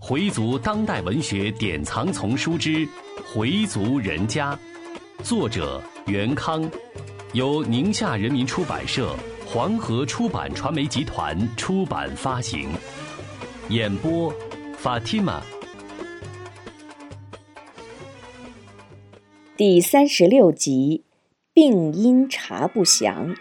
回族当代文学典藏丛书之《回族人家》，作者袁康，由宁夏人民出版社、黄河出版传媒集团出版发行。演播：Fatima。第三十六集：病因查不详。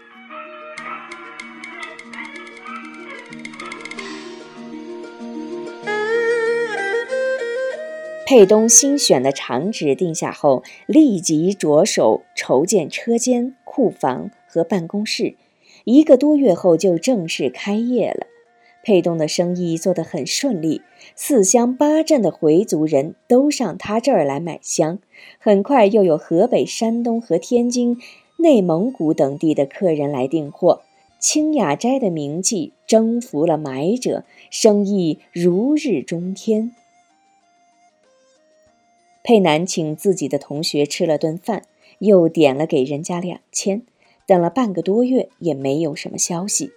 佩东新选的厂址定下后，立即着手筹建车间、库房和办公室。一个多月后，就正式开业了。佩东的生意做得很顺利，四乡八镇的回族人都上他这儿来买香。很快，又有河北、山东和天津、内蒙古等地的客人来订货。清雅斋的名气征服了买者，生意如日中天。佩南请自己的同学吃了顿饭，又点了给人家两千，等了半个多月也没有什么消息。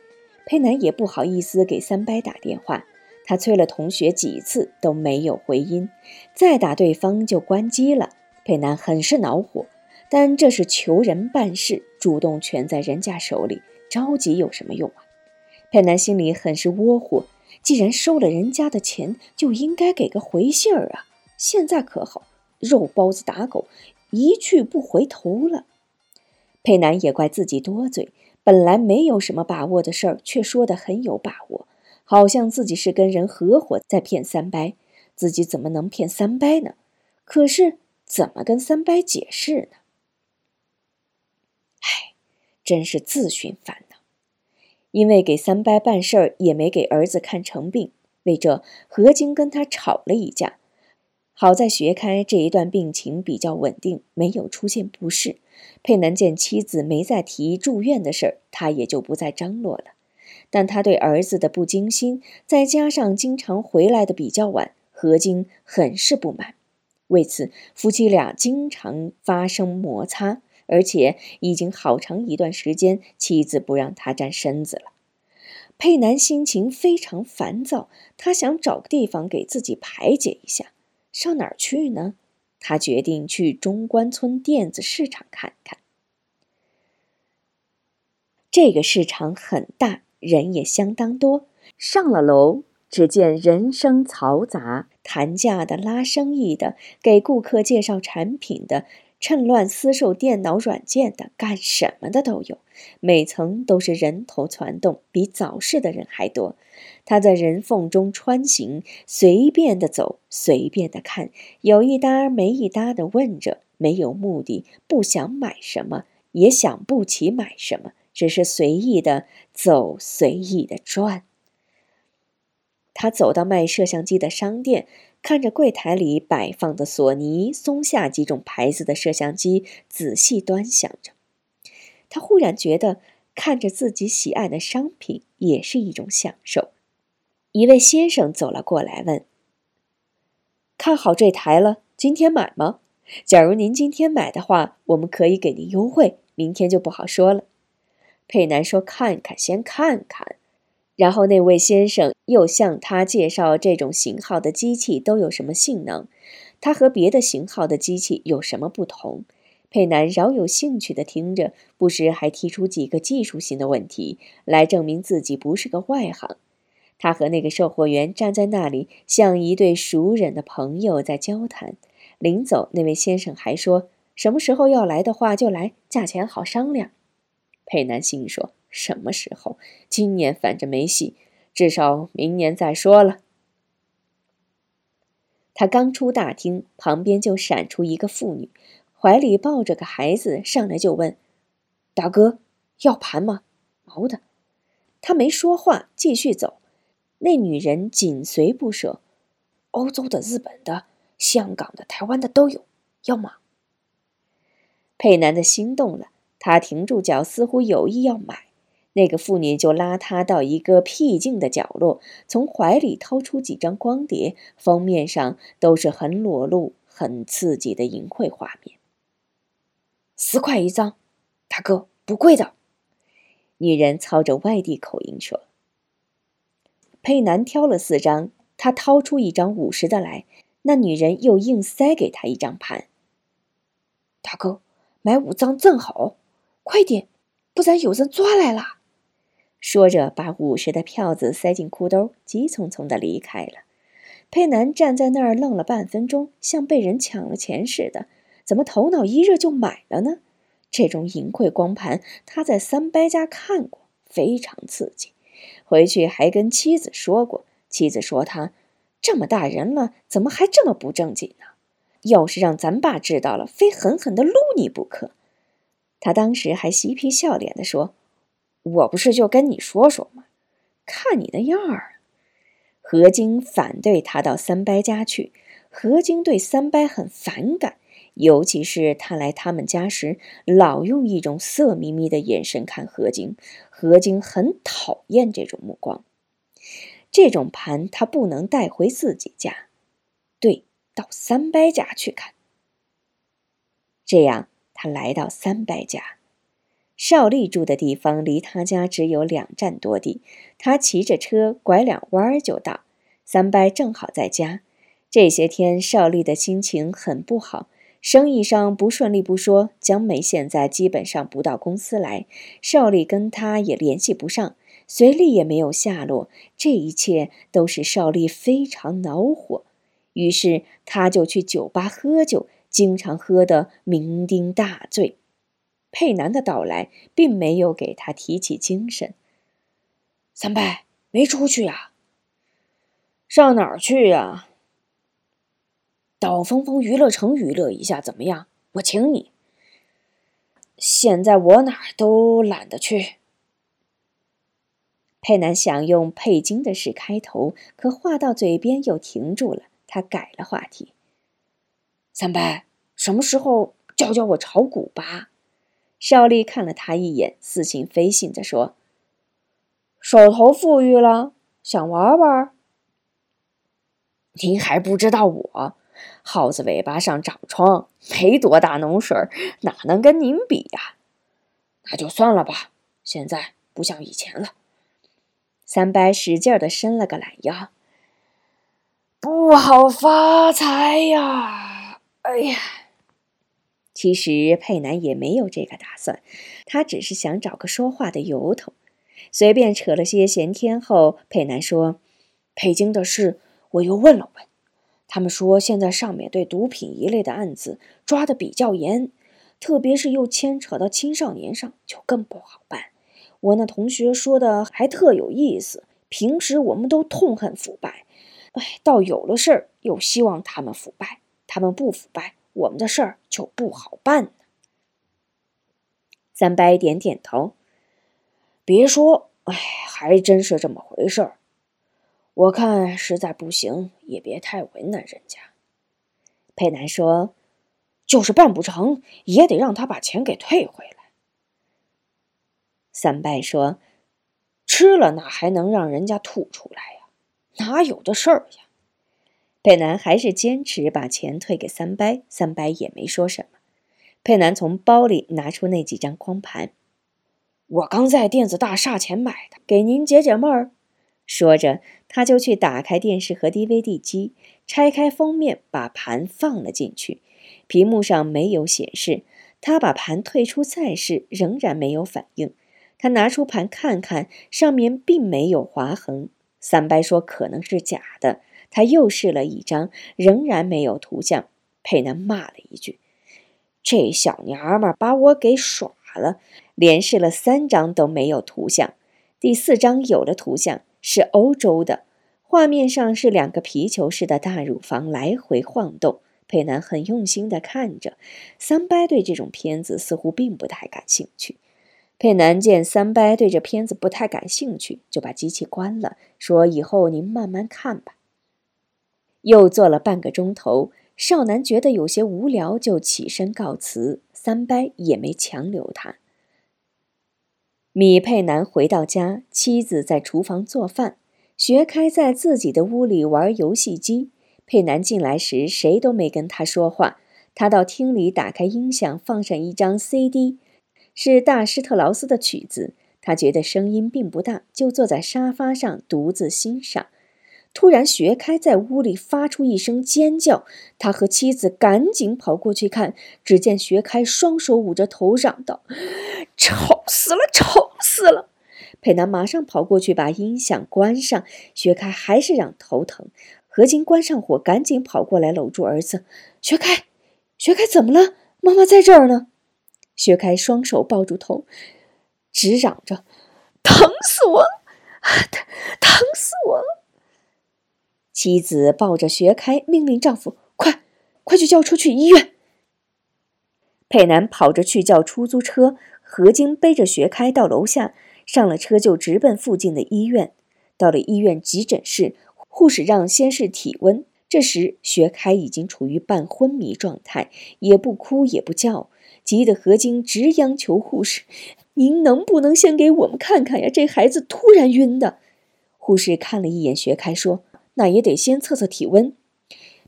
佩南也不好意思给三伯打电话，他催了同学几次都没有回音，再打对方就关机了。佩南很是恼火，但这是求人办事，主动权在人家手里，着急有什么用啊？佩南心里很是窝火，既然收了人家的钱，就应该给个回信儿啊！现在可好。肉包子打狗，一去不回头了。佩南也怪自己多嘴，本来没有什么把握的事儿，却说得很有把握，好像自己是跟人合伙在骗三伯。自己怎么能骗三伯呢？可是怎么跟三伯解释呢？唉，真是自寻烦恼。因为给三伯办事儿，也没给儿子看成病，为这何晶跟他吵了一架。好在学开这一段病情比较稳定，没有出现不适。佩南见妻子没再提住院的事儿，他也就不再张罗了。但他对儿子的不精心，再加上经常回来的比较晚，何晶很是不满。为此，夫妻俩经常发生摩擦，而且已经好长一段时间，妻子不让他沾身子了。佩南心情非常烦躁，他想找个地方给自己排解一下。上哪儿去呢？他决定去中关村电子市场看看。这个市场很大，人也相当多。上了楼，只见人声嘈杂，谈价的、拉生意的、给顾客介绍产品的。趁乱私售电脑软件的，干什么的都有，每层都是人头攒动，比早市的人还多。他在人缝中穿行，随便的走，随便的看，有一搭没一搭的问着，没有目的，不想买什么，也想不起买什么，只是随意的走，随意的转。他走到卖摄像机的商店。看着柜台里摆放的索尼、松下几种牌子的摄像机，仔细端详着，他忽然觉得看着自己喜爱的商品也是一种享受。一位先生走了过来，问：“看好这台了，今天买吗？假如您今天买的话，我们可以给您优惠，明天就不好说了。”佩南说：“看看，先看看。”然后那位先生又向他介绍这种型号的机器都有什么性能，它和别的型号的机器有什么不同。佩南饶有兴趣地听着，不时还提出几个技术性的问题来证明自己不是个外行。他和那个售货员站在那里，像一对熟人的朋友在交谈。临走，那位先生还说：“什么时候要来的话就来，价钱好商量。”佩南心说。什么时候？今年反正没戏，至少明年再说了。他刚出大厅，旁边就闪出一个妇女，怀里抱着个孩子，上来就问：“大哥，要盘吗？毛的。”他没说话，继续走。那女人紧随不舍：“欧洲的、日本的、香港的、台湾的都有，要吗？”佩南的心动了，他停住脚，似乎有意要买。那个妇女就拉他到一个僻静的角落，从怀里掏出几张光碟，封面上都是很裸露、很刺激的淫秽画面。十块一张，大哥不贵的。女人操着外地口音说。佩南挑了四张，他他掏出一张五十的来，那女人又硬塞给他一张盘。大哥，买五张正好，快点，不然有人抓来了。说着，把五十的票子塞进裤兜，急匆匆的离开了。佩南站在那儿愣了半分钟，像被人抢了钱似的。怎么头脑一热就买了呢？这种淫秽光盘，他在三伯家看过，非常刺激。回去还跟妻子说过，妻子说他这么大人了，怎么还这么不正经呢？要是让咱爸知道了，非狠狠的撸你不可。他当时还嬉皮笑脸的说：“我不是就跟你说说吗？看你那样儿。”何晶反对他到三伯家去。何晶对三伯很反感，尤其是他来他们家时，老用一种色眯眯的眼神看何晶。何晶很讨厌这种目光。这种盘他不能带回自己家，对，到三伯家去看。这样，他来到三伯家。邵丽住的地方离他家只有两站多地，他骑着车拐两弯就到。三伯正好在家。这些天，邵丽的心情很不好，生意上不顺利不说，江梅现在基本上不到公司来，邵丽跟他也联系不上，随丽也没有下落，这一切都使邵丽非常恼火。于是，他就去酒吧喝酒，经常喝得酩酊大醉。佩南的到来并没有给他提起精神。三伯没出去呀？上哪儿去呀？到峰峰娱乐城娱乐一下怎么样？我请你。现在我哪儿都懒得去。佩南想用佩金的事开头，可话到嘴边又停住了。他改了话题。三伯，什么时候教教我炒股吧？邵丽看了他一眼，似信非信地说：“手头富裕了，想玩玩。您还不知道我，耗子尾巴上长疮，没多大脓水，哪能跟您比呀？那就算了吧，现在不像以前了。”三伯使劲的伸了个懒腰，“不好发财呀！哎呀！”其实佩南也没有这个打算，他只是想找个说话的由头，随便扯了些闲天后，佩南说：“北京的事我又问了问，他们说现在上面对毒品一类的案子抓的比较严，特别是又牵扯到青少年上，就更不好办。我那同学说的还特有意思，平时我们都痛恨腐败，哎，到有了事儿又希望他们腐败，他们不腐败。”我们的事儿就不好办呢。三伯点点头，别说，哎，还真是这么回事儿。我看实在不行，也别太为难人家。佩南说：“就是办不成，也得让他把钱给退回来。”三伯说：“吃了哪还能让人家吐出来呀？哪有的事儿呀？”佩南还是坚持把钱退给三伯，三伯也没说什么。佩南从包里拿出那几张光盘，我刚在电子大厦前买的，给您解解闷儿。说着，他就去打开电视和 DVD 机，拆开封面，把盘放了进去。屏幕上没有显示。他把盘退出再试，仍然没有反应。他拿出盘看看，上面并没有划痕。三伯说可能是假的。他又试了一张，仍然没有图像。佩南骂了一句：“这小娘们把我给耍了！”连试了三张都没有图像，第四张有了图像，是欧洲的。画面上是两个皮球似的大乳房来回晃动。佩南很用心地看着。三伯对这种片子似乎并不太感兴趣。佩南见三伯对这片子不太感兴趣，就把机器关了，说：“以后您慢慢看吧。”又坐了半个钟头，少男觉得有些无聊，就起身告辞。三伯也没强留他。米佩南回到家，妻子在厨房做饭，学开在自己的屋里玩游戏机。佩南进来时，谁都没跟他说话。他到厅里打开音响，放上一张 CD，是大施特劳斯的曲子。他觉得声音并不大，就坐在沙发上独自欣赏。突然，学开在屋里发出一声尖叫，他和妻子赶紧跑过去看，只见学开双手捂着头，嚷道：“吵死了，吵死了！”佩南马上跑过去把音响关上，学开还是嚷头疼。何金关上火，赶紧跑过来搂住儿子：“学开，学开，怎么了？妈妈在这儿呢。”学开双手抱住头，直嚷着：“疼死我了，疼，疼死我了！”妻子抱着学开，命令丈夫：“快，快去叫车去医院。”佩南跑着去叫出租车，何晶背着学开到楼下，上了车就直奔附近的医院。到了医院急诊室。护士让先试体温，这时学开已经处于半昏迷状态，也不哭也不叫，急得何晶直央求护士：“您能不能先给我们看看呀？这孩子突然晕的。”护士看了一眼学开，说：“那也得先测测体温。”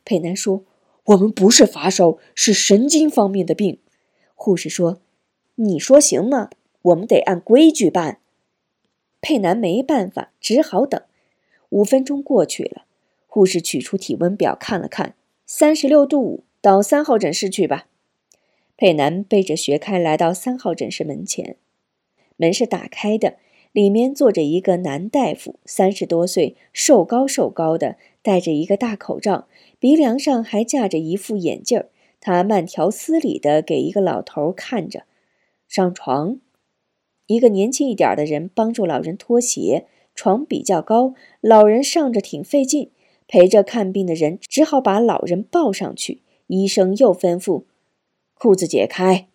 佩南说：“我们不是发烧，是神经方面的病。”护士说：“你说行吗？我们得按规矩办。”佩南没办法，只好等。五分钟过去了，护士取出体温表看了看，三十六度五，到三号诊室去吧。佩南背着学开来到三号诊室门前，门是打开的，里面坐着一个男大夫，三十多岁，瘦高瘦高的，戴着一个大口罩，鼻梁上还架着一副眼镜儿。他慢条斯理地给一个老头看着，上床。一个年轻一点的人帮助老人脱鞋。床比较高，老人上着挺费劲，陪着看病的人只好把老人抱上去。医生又吩咐：“裤子解开。”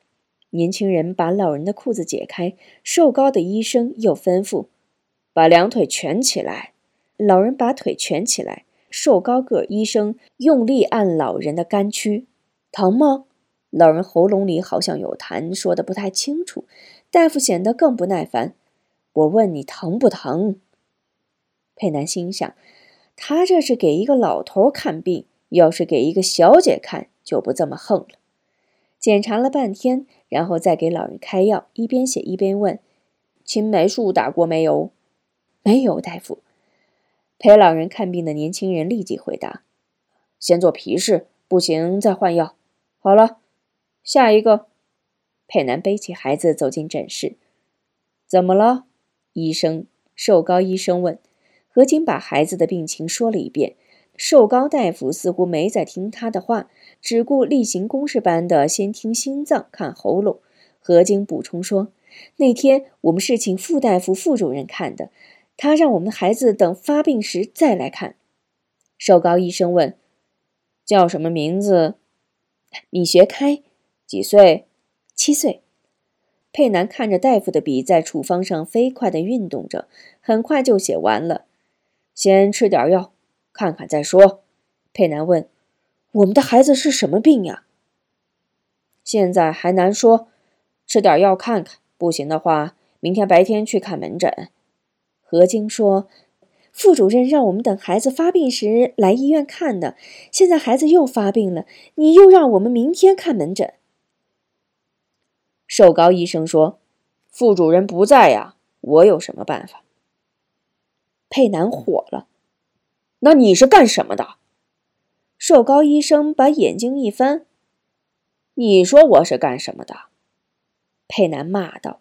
年轻人把老人的裤子解开。瘦高的医生又吩咐：“把两腿蜷起来。”老人把腿蜷起来。瘦高个医生用力按老人的肝区，疼吗？老人喉咙里好像有痰，说的不太清楚。大夫显得更不耐烦：“我问你疼不疼？”佩南心想，他这是给一个老头看病，要是给一个小姐看，就不这么横了。检查了半天，然后再给老人开药，一边写一边问：“青霉素打过没有？”“没有，大夫。”陪老人看病的年轻人立即回答：“先做皮试，不行再换药。”好了，下一个。佩南背起孩子走进诊室。“怎么了？”医生，瘦高医生问。何金把孩子的病情说了一遍，瘦高大夫似乎没在听他的话，只顾例行公事般的先听心脏，看喉咙。何晶补充说：“那天我们是请副大夫、副主任看的，他让我们的孩子等发病时再来看。”瘦高医生问：“叫什么名字？”米学开。几岁？七岁。佩南看着大夫的笔在处方上飞快地运动着，很快就写完了。先吃点药，看看再说。佩南问：“我们的孩子是什么病呀？”现在还难说，吃点药看看，不行的话，明天白天去看门诊。何晶说：“副主任让我们等孩子发病时来医院看的，现在孩子又发病了，你又让我们明天看门诊。”瘦高医生说：“副主任不在呀，我有什么办法？”佩南火了，那你是干什么的？瘦高医生把眼睛一翻，你说我是干什么的？佩南骂道：“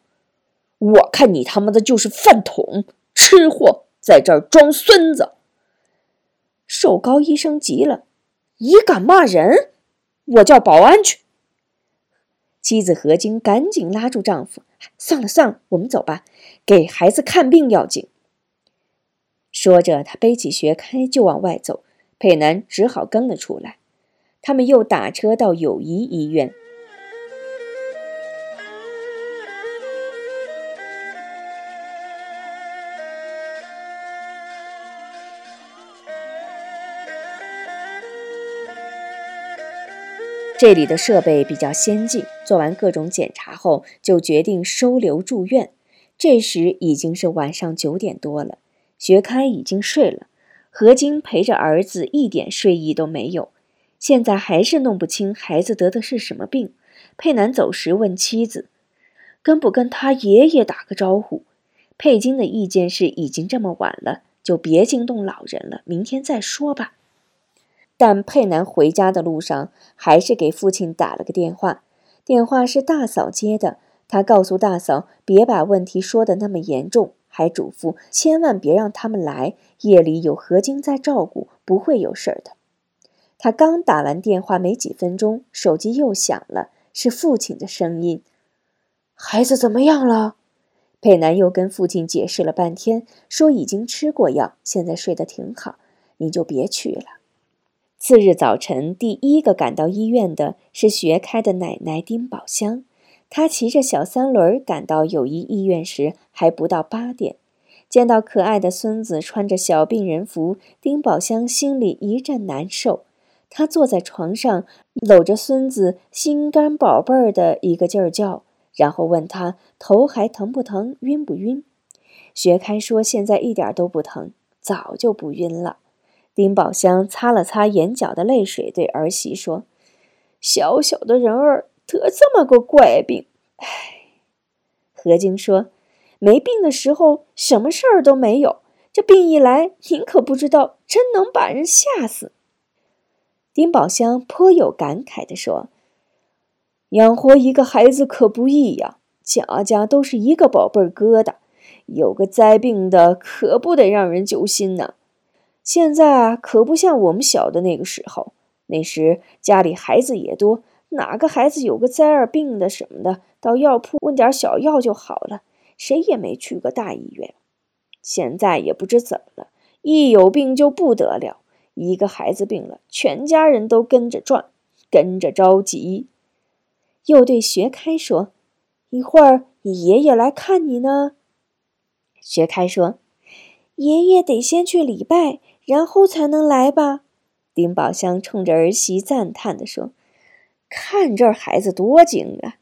我看你他妈的就是饭桶、吃货，在这儿装孙子。”瘦高医生急了：“你敢骂人？我叫保安去。”妻子何晶赶紧拉住丈夫：“算了算了，我们走吧，给孩子看病要紧。”说着，他背起学开就往外走，佩南只好跟了出来。他们又打车到友谊医院。这里的设备比较先进，做完各种检查后，就决定收留住院。这时已经是晚上九点多了。学开已经睡了，何晶陪着儿子一点睡意都没有。现在还是弄不清孩子得的是什么病。佩南走时问妻子：“跟不跟他爷爷打个招呼？”佩金的意见是：已经这么晚了，就别惊动老人了，明天再说吧。但佩南回家的路上，还是给父亲打了个电话。电话是大嫂接的，他告诉大嫂别把问题说的那么严重，还嘱咐千万别让他们来，夜里有何晶在照顾，不会有事儿的。他刚打完电话没几分钟，手机又响了，是父亲的声音：“孩子怎么样了？”佩南又跟父亲解释了半天，说已经吃过药，现在睡得挺好，你就别去了。次日早晨，第一个赶到医院的是学开的奶奶丁宝香。他骑着小三轮赶到友谊医院时，还不到八点。见到可爱的孙子穿着小病人服，丁宝香心里一阵难受。她坐在床上，搂着孙子，心肝宝贝儿的一个劲儿叫。然后问他头还疼不疼，晕不晕？学开说现在一点都不疼，早就不晕了。丁宝香擦了擦眼角的泪水，对儿媳说：“小小的人儿得这么个怪病，唉。”何晶说：“没病的时候什么事儿都没有，这病一来，您可不知道，真能把人吓死。”丁宝香颇有感慨地说。养活一个孩子可不易呀，家家都是一个宝贝疙瘩，有个灾病的可不得让人揪心呐。现在啊，可不像我们小的那个时候，那时家里孩子也多，哪个孩子有个灾儿病的什么的，到药铺问点小药就好了，谁也没去过大医院。现在也不知怎么了，一有病就不得了，一个孩子病了，全家人都跟着转，跟着着急。又对学开说：“一会儿你爷爷来看你呢。”学开说：“爷爷得先去礼拜，然后才能来吧。”丁宝香冲着儿媳赞叹地说：“看这孩子多精啊！”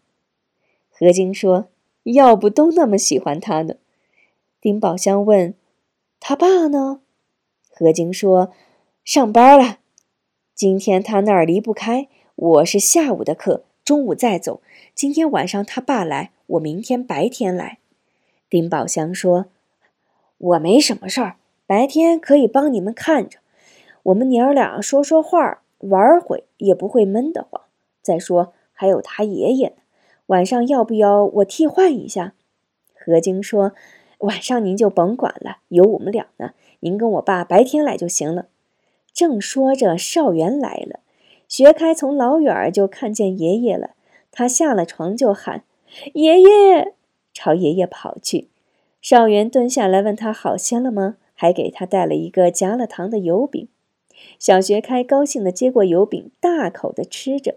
何晶说：“要不都那么喜欢他呢？”丁宝香问：“他爸呢？”何晶说：“上班了。今天他那儿离不开，我是下午的课。”中午再走。今天晚上他爸来，我明天白天来。丁宝香说：“我没什么事儿，白天可以帮你们看着。我们娘儿俩说说话，玩会也不会闷得慌。再说还有他爷爷呢，晚上要不要我替换一下？”何晶说：“晚上您就甭管了，有我们俩呢。您跟我爸白天来就行了。”正说着，少元来了。学开从老远就看见爷爷了，他下了床就喊：“爷爷！”朝爷爷跑去。少元蹲下来问他好些了吗？还给他带了一个夹了糖的油饼。小学开高兴地接过油饼，大口地吃着。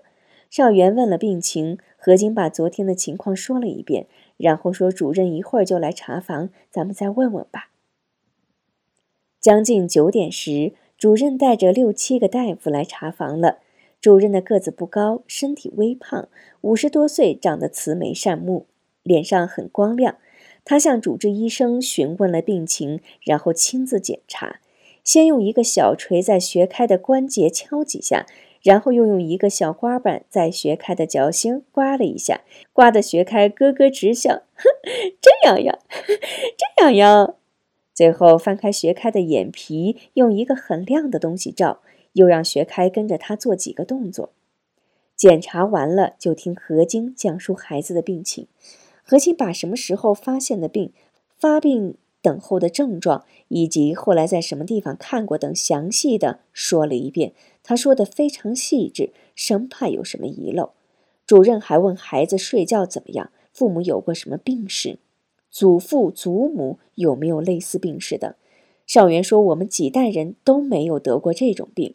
少元问了病情，何晶把昨天的情况说了一遍，然后说：“主任一会儿就来查房，咱们再问问吧。”将近九点时，主任带着六七个大夫来查房了。主任的个子不高，身体微胖，五十多岁，长得慈眉善目，脸上很光亮。他向主治医生询问了病情，然后亲自检查。先用一个小锤在穴开的关节敲几下，然后又用一个小刮板在学开的脚心刮了一下，刮得学开咯咯直笑。哼，真痒痒，真痒痒。最后翻开学开的眼皮，用一个很亮的东西照。又让学开跟着他做几个动作，检查完了就听何晶讲述孩子的病情。何晶把什么时候发现的病、发病等候的症状，以及后来在什么地方看过等详细的说了一遍。他说的非常细致，生怕有什么遗漏。主任还问孩子睡觉怎么样，父母有过什么病史，祖父祖母有没有类似病史的。少元说：“我们几代人都没有得过这种病。”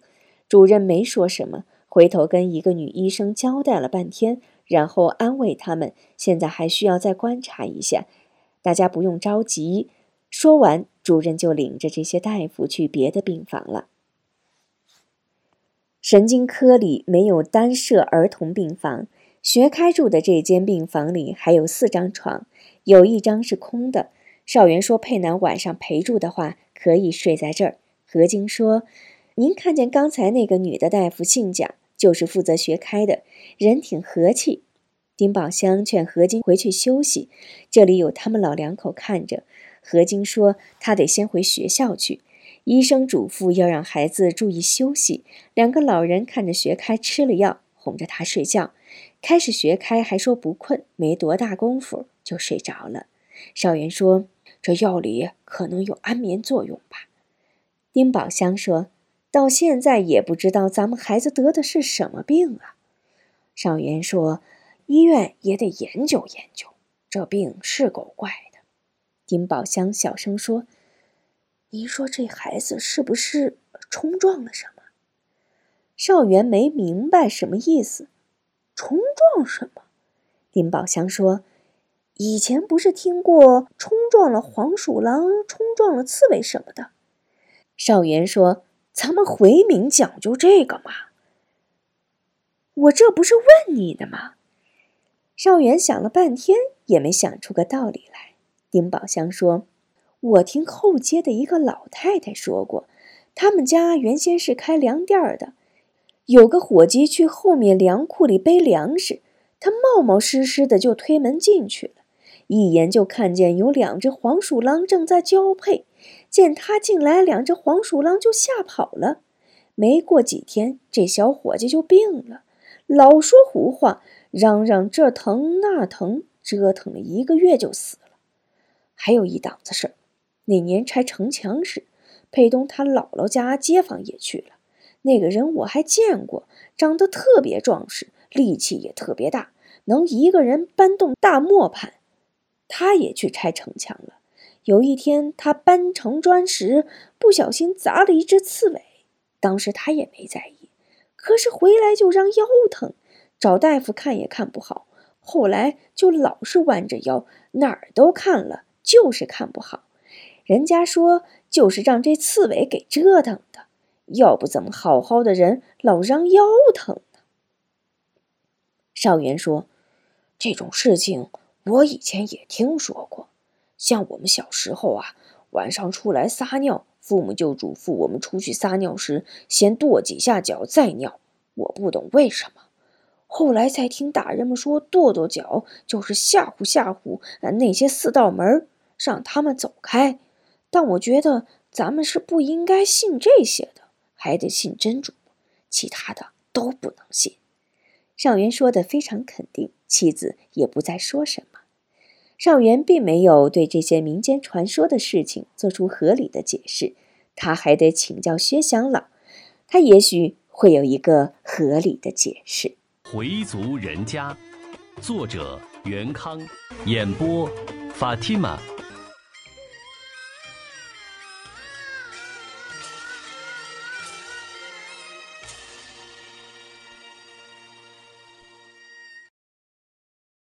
主任没说什么，回头跟一个女医生交代了半天，然后安慰他们：“现在还需要再观察一下，大家不用着急。”说完，主任就领着这些大夫去别的病房了。神经科里没有单设儿童病房，学开住的这间病房里还有四张床，有一张是空的。少元说：“佩南晚上陪住的话，可以睡在这儿。”何晶说。您看见刚才那个女的大夫姓蒋，就是负责学开的，人挺和气。丁宝香劝何晶回去休息，这里有他们老两口看着。何晶说他得先回学校去，医生嘱咐要让孩子注意休息。两个老人看着学开吃了药，哄着他睡觉。开始学开还说不困，没多大功夫就睡着了。少元说：“这药里可能有安眠作用吧？”丁宝香说：“到现在也不知道咱们孩子得的是什么病啊。”少元说：“医院也得研究研究，这病是够怪。”丁宝香小声说：“您说这孩子是不是冲撞了什么？”少元没明白什么意思。冲撞什么？丁宝香说：“以前不是听过冲撞了黄鼠狼、冲撞了刺猬什么的。”少元说：“咱们回民讲究这个嘛。”我这不是问你的吗？少元想了半天也没想出个道理来。丁宝香说：“我听后街的一个老太太说过，他们家原先是开粮店的。”有个伙计去后面粮库里背粮食，他冒冒失失的就推门进去了，一眼就看见有两只黄鼠狼正在交配。见他进来，两只黄鼠狼就吓跑了。没过几天，这小伙计就病了，老说胡话，嚷嚷这疼那疼，折腾了一个月就死了。还有一档子事儿，那年拆城墙时，佩东他姥姥家街坊也去了。那个人我还见过，长得特别壮实，力气也特别大，能一个人搬动大磨盘。他也去拆城墙了。有一天，他搬城砖时不小心砸了一只刺猬，当时他也没在意，可是回来就让腰疼，找大夫看也看不好，后来就老是弯着腰，哪儿都看了，就是看不好。人家说，就是让这刺猬给折腾的。要不怎么好好的人老让腰疼呢？少元说：“这种事情我以前也听说过。像我们小时候啊，晚上出来撒尿，父母就嘱咐我们出去撒尿时先跺几下脚再尿。我不懂为什么，后来才听大人们说，跺跺脚就是吓唬吓唬那些四道门，让他们走开。但我觉得咱们是不应该信这些的。”还得信真主，其他的都不能信。上元说的非常肯定，妻子也不再说什么。上元并没有对这些民间传说的事情做出合理的解释，他还得请教薛祥老，他也许会有一个合理的解释。回族人家，作者袁康，演播法蒂玛。